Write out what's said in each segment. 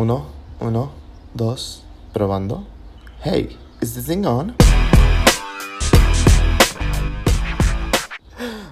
Uno, uno, dos, probando. Hey, is this thing on?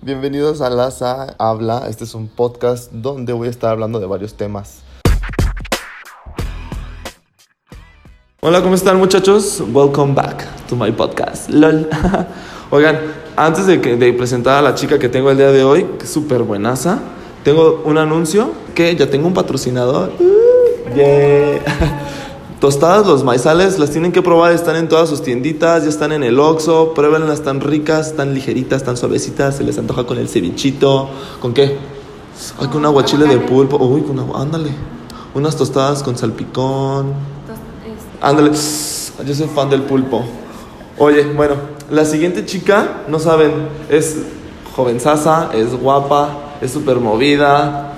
Bienvenidos a Laza Habla. Este es un podcast donde voy a estar hablando de varios temas. Hola, ¿cómo están muchachos? Welcome back to my podcast. LOL. Oigan, antes de, que, presentar a la chica que tengo el día de hoy, que es súper buenaza, tengo un anuncio que ya tengo un patrocinador. Yeah. Tostadas los maizales, las tienen que probar, están en todas sus tienditas, ya están en el Oxxo, pruébenlas, están ricas, están ligeritas, están suavecitas, se les antoja con el cevichito, ¿con qué? Ay, con un aguachile de pulpo, uy, con agua, ándale, unas tostadas con salpicón, ándale, yo soy fan del pulpo. Oye, bueno, la siguiente chica, no saben, es jovenzaza, es guapa, es súper movida.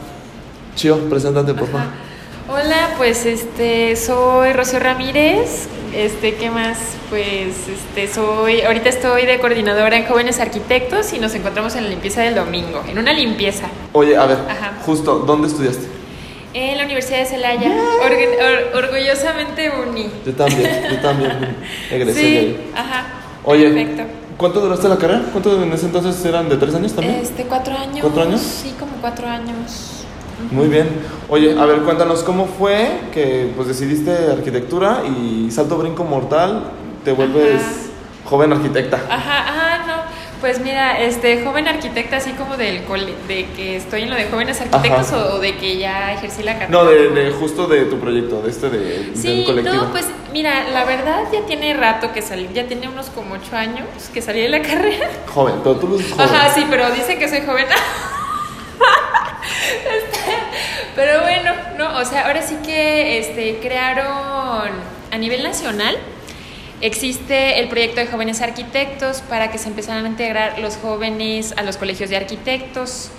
Chío, preséntate, por favor. Hola, pues este soy Rocío Ramírez. Este, ¿qué más? Pues este soy ahorita estoy de coordinadora en Jóvenes Arquitectos y nos encontramos en la limpieza del domingo, en una limpieza Oye, a ver, Ajá. justo, ¿dónde estudiaste? en la Universidad de Celaya. Or- orgullosamente uni. Yo también, yo también egresé de ahí. ajá. Oye, Perfecto. ¿cuánto duraste la carrera? ¿Cuánto en ese entonces eran de tres años también? Este, cuatro años. ¿Cuatro años? Sí, como cuatro años. Muy bien. Oye, a ver, cuéntanos cómo fue que pues decidiste arquitectura y salto brinco mortal, te vuelves Ajá. joven arquitecta. Ajá, ah, no. Pues mira, este joven arquitecta, así como del cole- de que estoy en lo de jóvenes arquitectos Ajá. o, o de que ya ejercí la carrera. No, de, de justo de tu proyecto, de este de, del Sí, colectivo. no, pues mira, la verdad ya tiene rato que salí, ya tiene unos como ocho años que salí de la carrera. Joven, pero tú eres joven. Ajá, sí, pero dice que soy joven. Pero bueno, no, o sea, ahora sí que este, crearon a nivel nacional. Existe el proyecto de jóvenes arquitectos para que se empezaran a integrar los jóvenes a los colegios de arquitectos.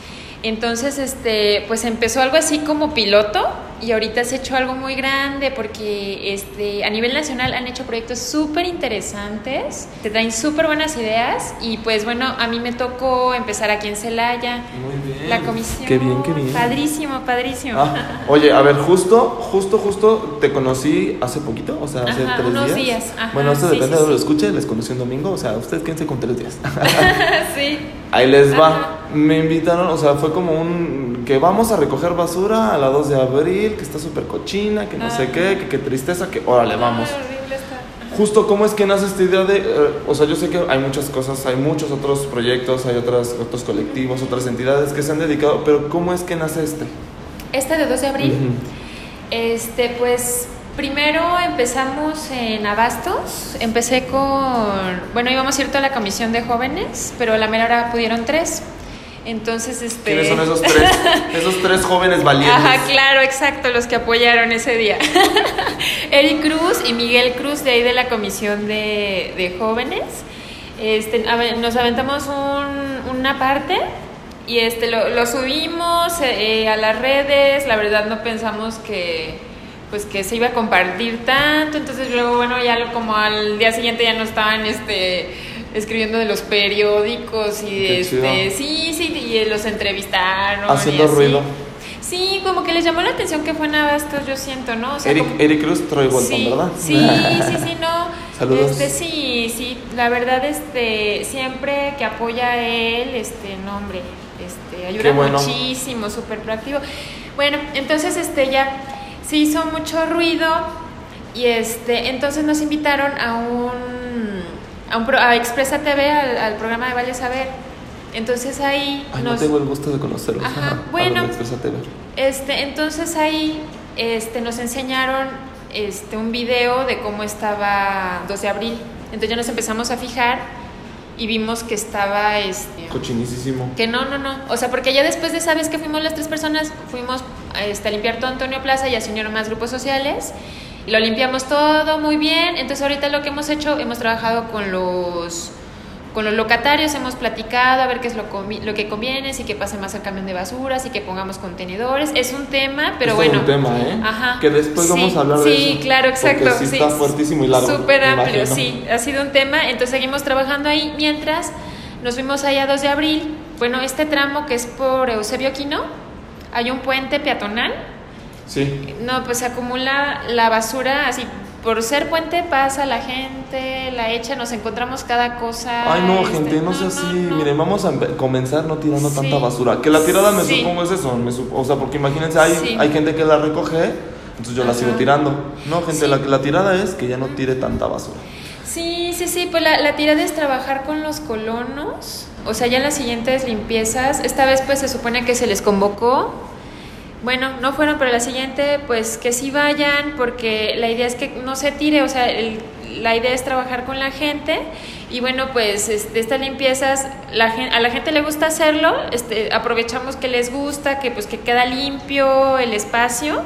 Entonces, este, pues empezó algo así como piloto y ahorita se ha hecho algo muy grande porque este, a nivel nacional han hecho proyectos súper interesantes, te traen súper buenas ideas y pues bueno, a mí me tocó empezar aquí en Celaya, Muy bien. la comisión. Qué bien, qué bien. Padrísimo, padrísimo. Ah, oye, a ver, justo, justo, justo te conocí hace poquito, o sea, hace Ajá, tres unos días. días, ajá, bueno, esto sí, depende sí, de lo sí. escuche, les conocí un domingo, o sea, ustedes quédense con tres días. sí. Ahí les va. Ajá. Me invitaron, o sea, fue como un que vamos a recoger basura a la 2 de abril, que está súper cochina, que no sé Ah. qué, que qué tristeza, que órale, vamos. Horrible está. Justo, ¿cómo es que nace esta idea de.? eh, o sea, yo sé que hay muchas cosas, hay muchos otros proyectos, hay otras, otros colectivos, otras entidades que se han dedicado, pero ¿cómo es que nace este? Este de 2 de abril. Este, pues primero empezamos en Abastos. Empecé con, bueno, íbamos a ir toda la comisión de jóvenes, pero a la mera hora pudieron tres. Entonces, este. ¿Quiénes son esos tres? esos tres jóvenes valientes. Ajá, claro, exacto, los que apoyaron ese día. Eric Cruz y Miguel Cruz, de ahí de la comisión de, de jóvenes. Este, nos aventamos un- una parte y este, lo, lo subimos eh, a las redes. La verdad no pensamos que pues que se iba a compartir tanto. Entonces luego, bueno, ya lo- como al día siguiente ya no estaban este, escribiendo de los periódicos y Qué este, sí, sí, y los entrevistaron. Haciendo y así. ruido. Sí, como que les llamó la atención que fue en Abastos, yo siento, ¿no? O sea, Eric, como- Eric Cruz Troy Bolton, sí, ¿verdad? Sí, sí, sí, no. Saludos. Este, sí, sí, la verdad, este, siempre que apoya a él, este, no, hombre, este, ayuda bueno. muchísimo, súper proactivo. Bueno, entonces, este, ya se hizo mucho ruido y, este, entonces nos invitaron a un, a un, pro- a Expresa TV, al, al programa de Vale Saber. Entonces ahí Ay, no tengo el gusto de conocerlos. Ajá, bueno. Expresa TV. Este, entonces ahí este, nos enseñaron este, un video de cómo estaba 2 de abril. Entonces ya nos empezamos a fijar y vimos que estaba este, Cochinísimo. que no, no, no. O sea, porque ya después de esa vez que fuimos las tres personas, fuimos este, a limpiar todo Antonio Plaza y se unieron más grupos sociales. Y lo limpiamos todo muy bien. Entonces ahorita lo que hemos hecho, hemos trabajado con los con los locatarios, hemos platicado a ver qué es lo, lo que conviene, si que pase más el camión de basuras, y que pongamos contenedores. Es un tema, pero Es bueno. un tema, ¿eh? Ajá. Que después Sí, vamos a hablar de Sí, eso, claro, exacto. sí está fuertísimo y largo, Súper amplio, sí. Ha sido un tema. Entonces seguimos trabajando ahí mientras nos fuimos allá 2 de abril. Bueno, este tramo que es por Eusebio Quino, hay un puente peatonal Sí. No, pues se acumula la basura así. Por ser puente pasa la gente, la echa, nos encontramos cada cosa. Ay, no, este, gente, no sea así. no. Miren, vamos a comenzar no tirando Sí. tanta basura. Que la tirada me Sí. supongo es eso. me sup- o sea, porque imagínense, hay, Sí. hay gente que la recoge, entonces yo la sigo tirando. No, gente, la, la tirada es que ya no tire tanta basura. Sí, sí, sí, pues la, la tirada es trabajar con los colonos, o sea, ya en las siguientes limpiezas, esta vez pues se supone que se les convocó, bueno, no fueron, pero la siguiente pues que sí vayan, porque la idea es que no se tire, o sea, el- la idea es trabajar con la gente y bueno, pues este, estas limpiezas, la, a la gente le gusta hacerlo, este, aprovechamos que les gusta, que pues que queda limpio el espacio.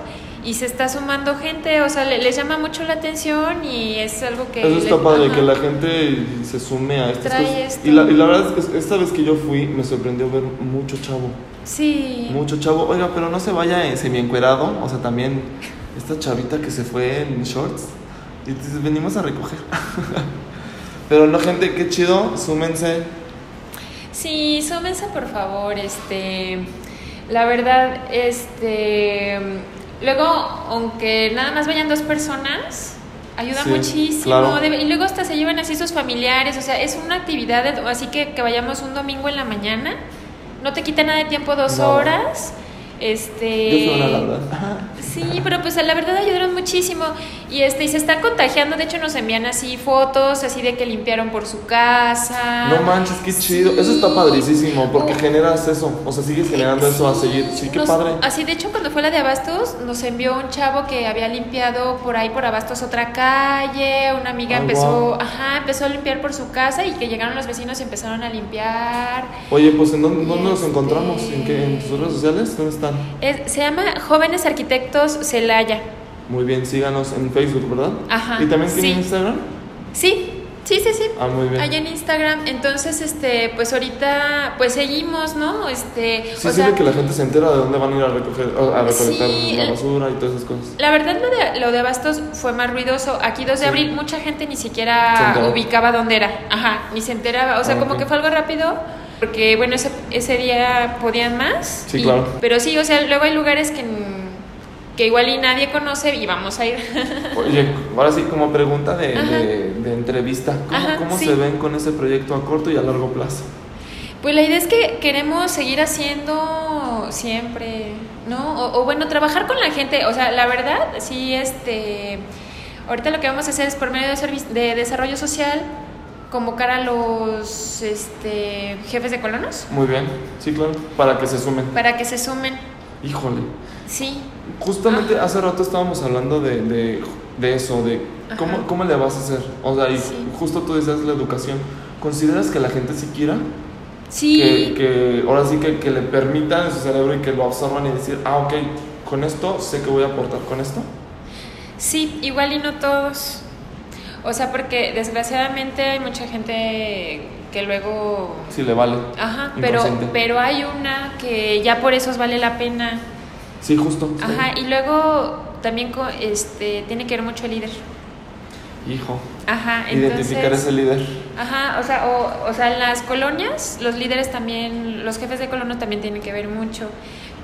Y se está sumando gente, o sea, le- les llama mucho la atención y es algo que... Eso está padre, que la gente se sume a estas Trae cosas. esto. Y la, y la verdad es que esta vez que yo fui, me sorprendió ver mucho chavo. Sí. Mucho chavo. Oiga, pero no se vaya en semi-encuerado. O sea, también esta chavita que se fue en shorts. Y venimos a recoger. pero no, gente, qué chido. Súmense. Sí, súmense por favor, este, la verdad, este, luego, aunque nada más vayan dos personas, ayuda Sí, muchísimo, claro. y luego hasta se llevan así sus familiares, o sea, es una actividad, así que que vayamos un domingo en la mañana, no te quita nada de tiempo, dos No. horas, este... Yo la verdad. Sí, pero pues la verdad ayudaron muchísimo y este y se está contagiando, de hecho nos envían así fotos así de que limpiaron por su casa. No manches, qué chido. Eso está padricísimo porque generas eso. O sea, sigues generando eso a seguir. Sí, qué nos- padre. Así de hecho cuando fue la de Abastos nos envió un chavo que había limpiado por ahí por Abastos otra calle, una amiga empezó, ajá, empezó a limpiar por su casa y que llegaron los vecinos y empezaron a limpiar. Oye, pues ¿en dónde, dónde nos Este- encontramos? ¿En, qué, ¿En tus redes sociales? ¿Dónde están? Es- se llama Jóvenes Arquitectos Celaya. Muy bien, síganos en Facebook, ¿verdad? Ajá, ¿Y también tienen sí. Instagram? Sí, sí, sí, sí. Ah, muy bien. Allá en Instagram, entonces, este, pues ahorita, pues seguimos, ¿no? Este, Sí o sirve sea, que la gente se entera de dónde van a ir a recoger, a recolectar Sí, la basura y todas esas cosas. la verdad lo de, lo de Abastos fue más ruidoso. Aquí 2 de Sí. abril mucha gente ni siquiera ubicaba dónde era. Ajá, ni se enteraba. O sea, Ah, como ok. que fue algo rápido. Porque, bueno, ese, ese día podían más. Sí, y- claro. Pero sí, o sea, luego hay lugares que, que igual y nadie conoce y vamos a ir. Oye, ahora sí, como pregunta de, de- de entrevista, ¿cómo, Ajá, cómo sí. se ven con ese proyecto a corto y a largo plazo? Pues la idea es que queremos seguir haciendo siempre, ¿no? O, o bueno, trabajar con la gente. O sea, la verdad, sí, este. Ahorita lo que vamos a hacer es por medio de, de desarrollo social convocar a los este, jefes de colonos Muy bien, sí, claro, para que se sumen. para que se sumen. Híjole, Sí, justamente hace rato estábamos hablando de, de, de eso, de cómo, cómo le vas a hacer. O sea, y Sí. justo tú decías la educación. ¿Consideras que la gente sí quiera? sí. Que, que ahora sí que, que le permitan en su cerebro y que lo absorban y decir, ah, ok, con esto sé que voy a aportar con esto. Sí, igual y no todos. O sea, porque desgraciadamente hay mucha gente que luego Sí le vale. Ajá, pero, pero hay una que ya por eso vale la pena. Sí, justo. sí. Ajá, y luego también este, tiene que ver mucho el líder. Hijo. Ajá, entonces... Identificar ese líder. Ajá, o sea, o, o sea, en las colonias, los líderes también, los jefes de colono también tienen que ver mucho.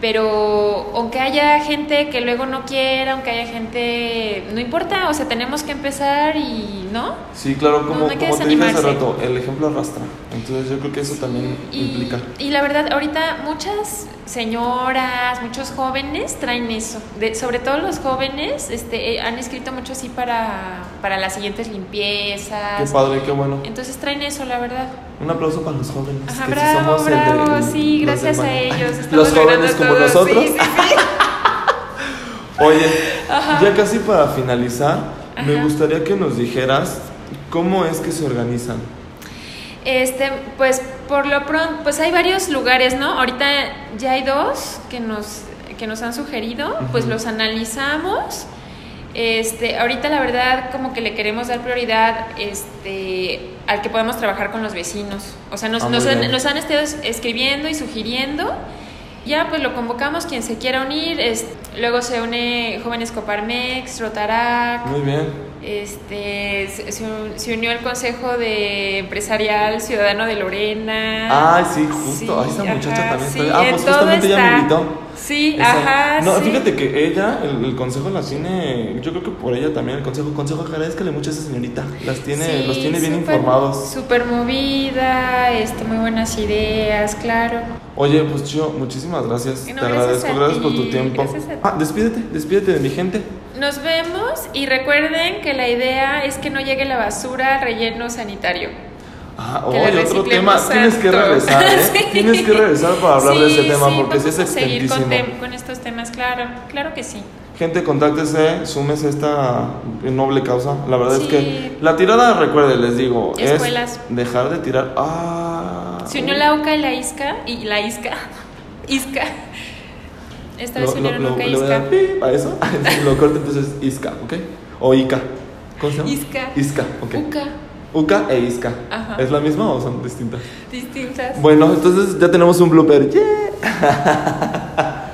Pero aunque haya gente que luego no quiera, aunque haya gente, no importa, o sea, tenemos que empezar y, ¿no? Sí, claro, No, como, no que como te dije hace rato, el ejemplo arrastra. Entonces yo creo que eso también Y, implica. y la verdad, ahorita muchas señoras, muchos jóvenes traen eso. De, sobre todo los jóvenes este, eh, han escrito mucho así para, para las siguientes limpiezas. Qué padre, qué bueno. Entonces traen eso, la verdad. Un aplauso para los jóvenes. Ajá, que sí bravo, somos el bravo, del- sí, gracias a ellos. Los jóvenes como nosotros. Sí, sí, sí. Oye, Ajá. ya casi para finalizar, me gustaría que nos dijeras cómo es que se organizan. Este, pues por lo pronto, pues hay varios lugares, ¿no? Ahorita ya hay dos que nos, que nos han sugerido, pues los analizamos. Este, ahorita la verdad como que le queremos dar prioridad este, al que podamos trabajar con los vecinos. O sea, nos, Ah, nos, han, nos han estado es- escribiendo y sugiriendo. Ya pues lo convocamos quien se quiera unir. es- luego se une Jóvenes Coparmex, Rotarac. Muy bien. Este, se, se un- se unió el Consejo de Empresarial Ciudadano de Lorena. Ay, sí, justo. Ay, esa muchacha también sí, está. Ah, pues justamente ella me invitó. Sí, Esa- ajá. No, sí. fíjate que ella, el, el consejo la tiene, yo creo que por ella también el consejo, consejo agradezcale mucho a esa señorita, las tiene, Sí, los tiene bien informados. Súper movida, este, muy buenas ideas, claro. Oye, pues Chio, muchísimas gracias, No, te gracias agradezco, gracias por tu tiempo. Ah, despídete, despídete de mi gente. Nos vemos y recuerden que la idea es que no llegue la basura al relleno sanitario. Ah, le otro tema, tienes que regresar, ¿eh? Sí. Tienes que regresar para hablar de ese tema, sí, porque sí es a seguir con, extensísimo. estos temas, claro, claro que sí. Gente, contáctese, súmese a esta noble causa. La verdad es que la tirada, recuerde, les digo, Escuelas. es dejar de tirar. Ah, Se unió la UCA y la ISCA, y la ISCA, ISCA. Esta vez se unieron UCA y a ISCA. a eso. lo corto entonces Isca, ¿ok? O Ica. ¿Cómo se llama? Isca. Isca, ok. UCA, Uca e Isca. Ajá. ¿Es la misma o son distintas? distintas. Bueno, entonces ya tenemos un blooper. ¡Yeah!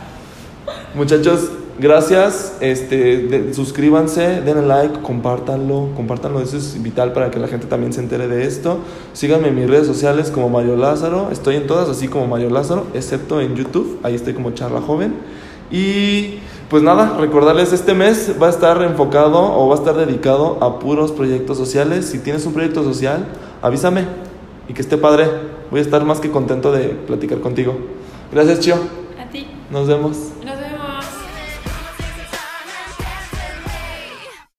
Muchachos, gracias. Este, de- suscríbanse, denle like, compártanlo, compártanlo. Eso es vital para que la gente también se entere de esto. Síganme en mis redes sociales como Mario Lázaro. Estoy en todas, así como Mario Lázaro, excepto en YouTube. Ahí estoy como Charla Joven. Y pues nada, recordarles este mes va a estar enfocado o va a estar dedicado a puros proyectos sociales. Si tienes un proyecto social, avísame y que esté padre. Voy a estar más que contento de platicar contigo. Gracias, Chio. A ti. Nos vemos. Nos